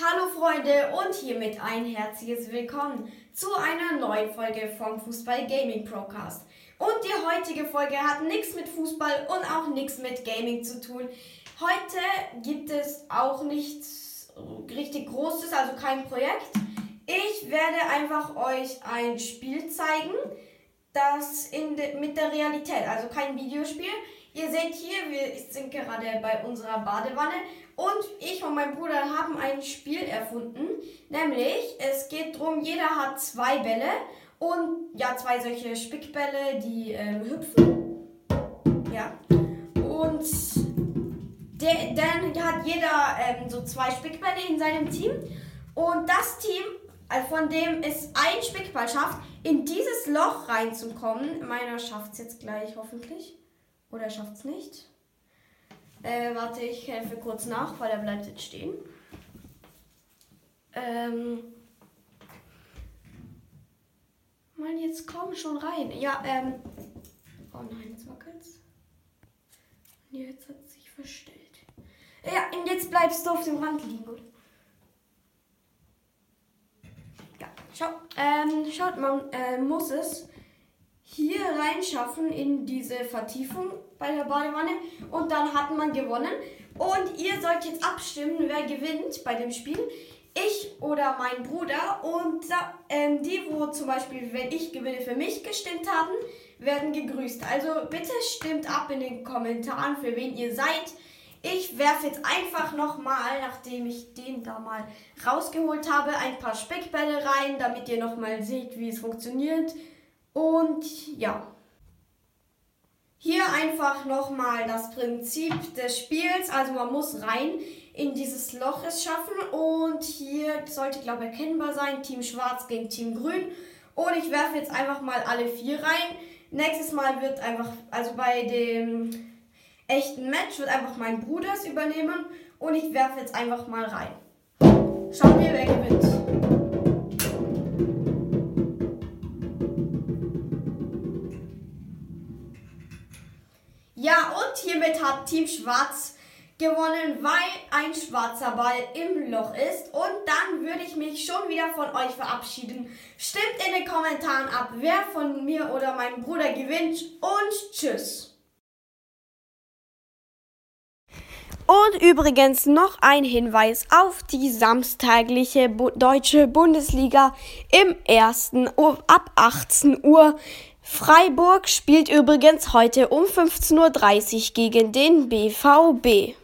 Hallo Freunde und hiermit ein herzliches Willkommen zu einer neuen Folge vom Fußball Gaming Procast. Und die heutige Folge hat nichts mit Fußball und auch nichts mit Gaming zu tun. Heute gibt es auch nichts richtig Großes, also kein Projekt. Ich werde einfach euch ein Spiel zeigen, das de, mit der Realität, also kein Videospiel. Ihr seht hier, wir sind gerade bei unserer Badewanne und ich und mein Bruder haben ein Spiel erfunden. Nämlich, es geht darum, jeder hat zwei Bälle und ja, zwei solche Spickbälle, die ähm, hüpfen. Ja. Und der, dann hat jeder ähm, so zwei Spickbälle in seinem Team. Und das Team, äh, von dem es ein Spickball schafft, in dieses Loch reinzukommen. Meiner schafft es jetzt gleich hoffentlich. Oder schafft es nicht. Äh, warte, ich helfe kurz nach, weil er bleibt jetzt stehen. Ähm. Mann, jetzt komm schon rein. Ja, ähm. Oh nein, jetzt wackelt's. Jetzt hat es sich verstellt. Ja, und jetzt bleibst du auf dem Rand liegen, gut? Ja, schau, ähm, schaut, man äh, muss es hier reinschaffen in diese Vertiefung bei der Badewanne und dann hat man gewonnen. Und ihr sollt jetzt abstimmen, wer gewinnt bei dem Spiel. Ich oder mein Bruder. Und ähm, die, wo zum Beispiel, wenn ich gewinne, für mich gestimmt haben, werden gegrüßt. Also bitte stimmt ab in den Kommentaren, für wen ihr seid. Ich werfe jetzt einfach nochmal, nachdem ich den da mal rausgeholt habe, ein paar Speckbälle rein, damit ihr nochmal seht, wie es funktioniert. Und ja. Hier einfach nochmal das Prinzip des Spiels. Also man muss rein in dieses Loch es schaffen. Und hier sollte, glaube ich, erkennbar sein. Team Schwarz gegen Team Grün. Und ich werfe jetzt einfach mal alle vier rein. Nächstes Mal wird einfach, also bei dem echten Match wird einfach mein Bruder übernehmen. Und ich werfe jetzt einfach mal rein. Schauen wir, wer gewinnt. Ja, und hiermit hat Team Schwarz gewonnen, weil ein schwarzer Ball im Loch ist. Und dann würde ich mich schon wieder von euch verabschieden. Stimmt in den Kommentaren ab, wer von mir oder meinem Bruder gewinnt. Und tschüss. Und übrigens noch ein Hinweis auf die samstagliche Bu deutsche Bundesliga im ersten ab 18 Uhr. Freiburg spielt übrigens heute um 15.30 Uhr gegen den BVB.